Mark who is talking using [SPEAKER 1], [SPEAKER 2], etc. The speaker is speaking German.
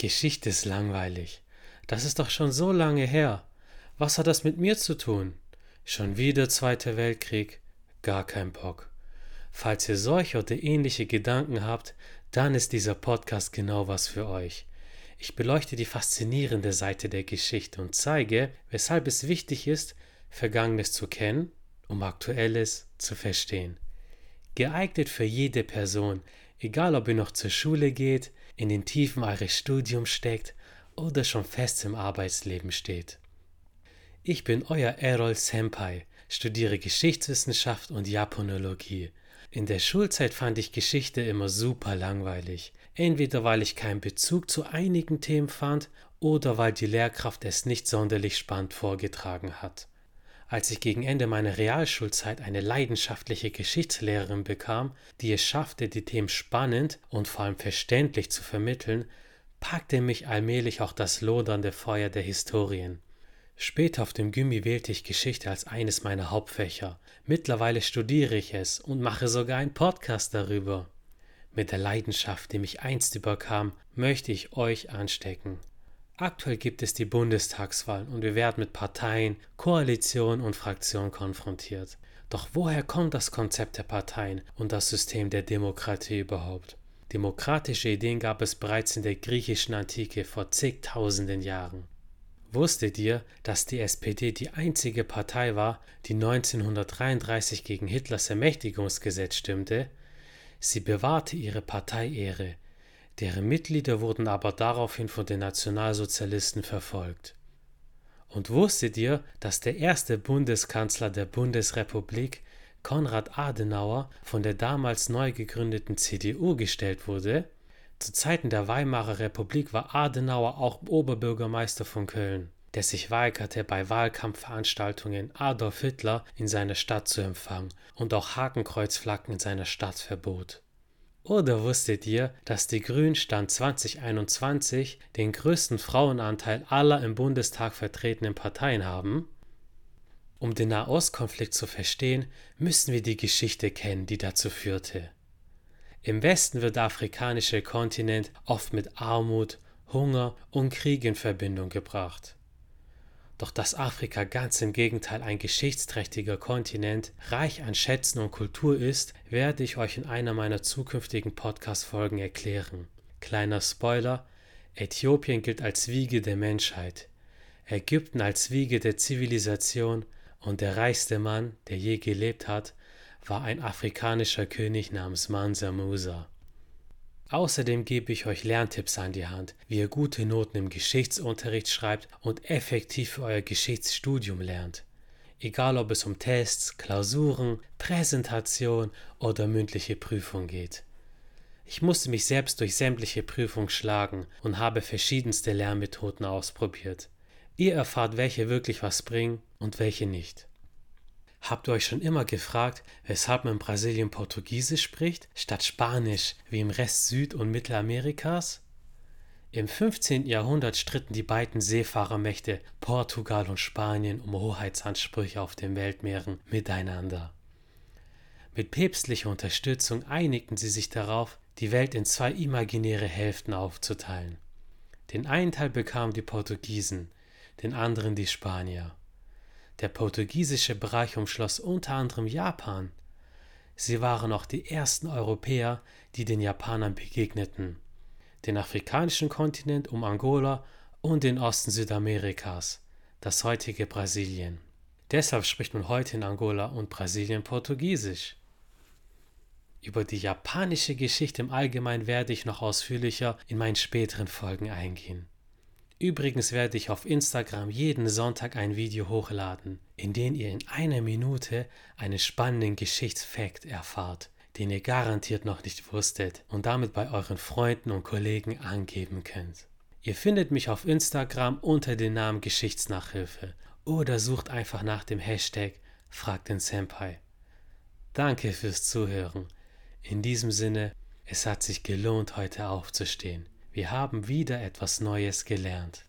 [SPEAKER 1] Geschichte ist langweilig. Das ist doch schon so lange her. Was hat das mit mir zu tun? Schon wieder Zweiter Weltkrieg? Gar kein Bock. Falls ihr solche oder ähnliche Gedanken habt, dann ist dieser Podcast genau was für euch. Ich beleuchte die faszinierende Seite der Geschichte und zeige, weshalb es wichtig ist, Vergangenes zu kennen, um Aktuelles zu verstehen. Geeignet für jede Person, egal ob ihr noch zur Schule geht, in den Tiefen eures Studiums steckt oder schon fest im Arbeitsleben steht. Ich bin euer Errol Senpai, studiere Geschichtswissenschaft und Japanologie. In der Schulzeit fand ich Geschichte immer super langweilig, entweder weil ich keinen Bezug zu einigen Themen fand oder weil die Lehrkraft es nicht sonderlich spannend vorgetragen hat. Als ich gegen Ende meiner Realschulzeit eine leidenschaftliche Geschichtslehrerin bekam, die es schaffte, die Themen spannend und vor allem verständlich zu vermitteln, packte mich allmählich auch das lodernde Feuer der Historien. Später auf dem Gimmi wählte ich Geschichte als eines meiner Hauptfächer. Mittlerweile studiere ich es und mache sogar einen Podcast darüber. Mit der Leidenschaft, die mich einst überkam, möchte ich euch anstecken. Aktuell gibt es die Bundestagswahl und wir werden mit Parteien, Koalitionen und Fraktionen konfrontiert. Doch woher kommt das Konzept der Parteien und das System der Demokratie überhaupt? Demokratische Ideen gab es bereits in der griechischen Antike vor zigtausenden Jahren. Wusstet ihr, dass die SPD die einzige Partei war, die 1933 gegen Hitlers Ermächtigungsgesetz stimmte? Sie bewahrte ihre Parteiehre, Deren Mitglieder wurden aber daraufhin von den Nationalsozialisten verfolgt. Und wusstet ihr, dass der erste Bundeskanzler der Bundesrepublik, Konrad Adenauer, von der damals neu gegründeten CDU gestellt wurde? Zu Zeiten der Weimarer Republik war Adenauer auch Oberbürgermeister von Köln, der sich weigerte, bei Wahlkampfveranstaltungen Adolf Hitler in seiner Stadt zu empfangen und auch Hakenkreuzflaggen in seiner Stadt verbot. Oder wusstet ihr, dass die Grünen Stand 2021 den größten Frauenanteil aller im Bundestag vertretenen Parteien haben? Um den Nahostkonflikt zu verstehen, müssen wir die Geschichte kennen, die dazu führte. Im Westen wird der afrikanische Kontinent oft mit Armut, Hunger und Krieg in Verbindung gebracht. Doch dass Afrika ganz im Gegenteil ein geschichtsträchtiger Kontinent, reich an Schätzen und Kultur ist, werde ich euch in einer meiner zukünftigen Podcast-Folgen erklären. Kleiner Spoiler: Äthiopien gilt als Wiege der Menschheit, Ägypten als Wiege der Zivilisation und der reichste Mann, der je gelebt hat, war ein afrikanischer König namens Mansa Musa. Außerdem gebe ich euch Lerntipps an die Hand, wie ihr gute Noten im Geschichtsunterricht schreibt und effektiv für euer Geschichtsstudium lernt. Egal ob es um Tests, Klausuren, Präsentation oder mündliche Prüfung geht. Ich musste mich selbst durch sämtliche Prüfungen schlagen und habe verschiedenste Lernmethoden ausprobiert. Ihr erfahrt, welche wirklich was bringen und welche nicht. Habt ihr euch schon immer gefragt, weshalb man in Brasilien Portugiesisch spricht, statt Spanisch wie im Rest Süd- und Mittelamerikas? Im 15. Jahrhundert stritten die beiden Seefahrermächte Portugal und Spanien um Hoheitsansprüche auf den Weltmeeren miteinander. Mit päpstlicher Unterstützung einigten sie sich darauf, die Welt in zwei imaginäre Hälften aufzuteilen. Den einen Teil bekamen die Portugiesen, den anderen die Spanier. Der portugiesische Bereich umschloss unter anderem Japan. Sie waren auch die ersten Europäer, die den Japanern begegneten, den afrikanischen Kontinent um Angola und den Osten Südamerikas, das heutige Brasilien. Deshalb spricht man heute in Angola und Brasilien Portugiesisch. Über die japanische Geschichte im Allgemeinen werde ich noch ausführlicher in meinen späteren Folgen eingehen. Übrigens werde ich auf Instagram jeden Sonntag ein Video hochladen, in dem ihr in einer Minute einen spannenden Geschichtsfakt erfahrt, den ihr garantiert noch nicht wusstet und damit bei euren Freunden und Kollegen angeben könnt. Ihr findet mich auf Instagram unter dem Namen Geschichtsnachhilfe oder sucht einfach nach dem Hashtag Frag den Senpai. Danke fürs Zuhören. In diesem Sinne, es hat sich gelohnt, heute aufzustehen. Wir haben wieder etwas Neues gelernt.